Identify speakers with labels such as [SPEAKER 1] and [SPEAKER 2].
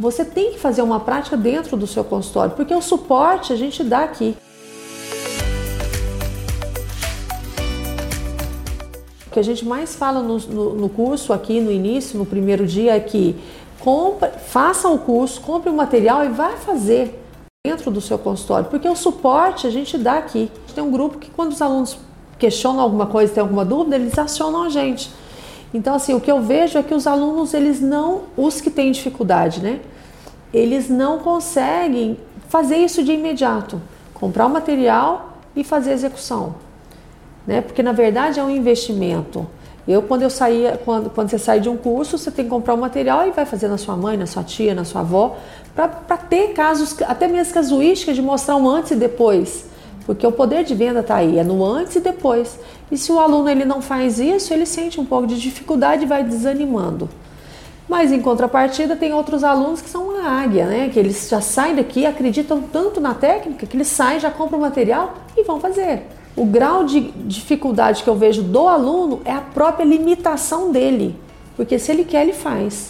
[SPEAKER 1] você tem que fazer uma prática dentro do seu consultório, porque o suporte a gente dá aqui. O que a gente mais fala no, no, no curso aqui no início, no primeiro dia, é que compre, faça o curso, compre o material e vai fazer dentro do seu consultório, porque o suporte a gente dá aqui. Tem um grupo que quando os alunos questionam alguma coisa, tem alguma dúvida, eles acionam a gente. Então, assim, o que eu vejo é que os alunos, eles não, os que têm dificuldade, né? Eles não conseguem fazer isso de imediato. Comprar o material e fazer a execução. Né? Porque, na verdade, é um investimento. Eu, quando eu saía, quando, quando você sai de um curso, você tem que comprar o material e vai fazer na sua mãe, na sua tia, na sua avó, para ter casos, até mesmo casuísticas, de mostrar um antes e depois. Porque o poder de venda está aí, é no antes e depois. E se o aluno ele não faz isso, ele sente um pouco de dificuldade e vai desanimando. Mas em contrapartida, tem outros alunos que são uma águia, né? Que eles já saem daqui, acreditam tanto na técnica que eles saem, já compram o material e vão fazer. O grau de dificuldade que eu vejo do aluno é a própria limitação dele. Porque se ele quer, ele faz.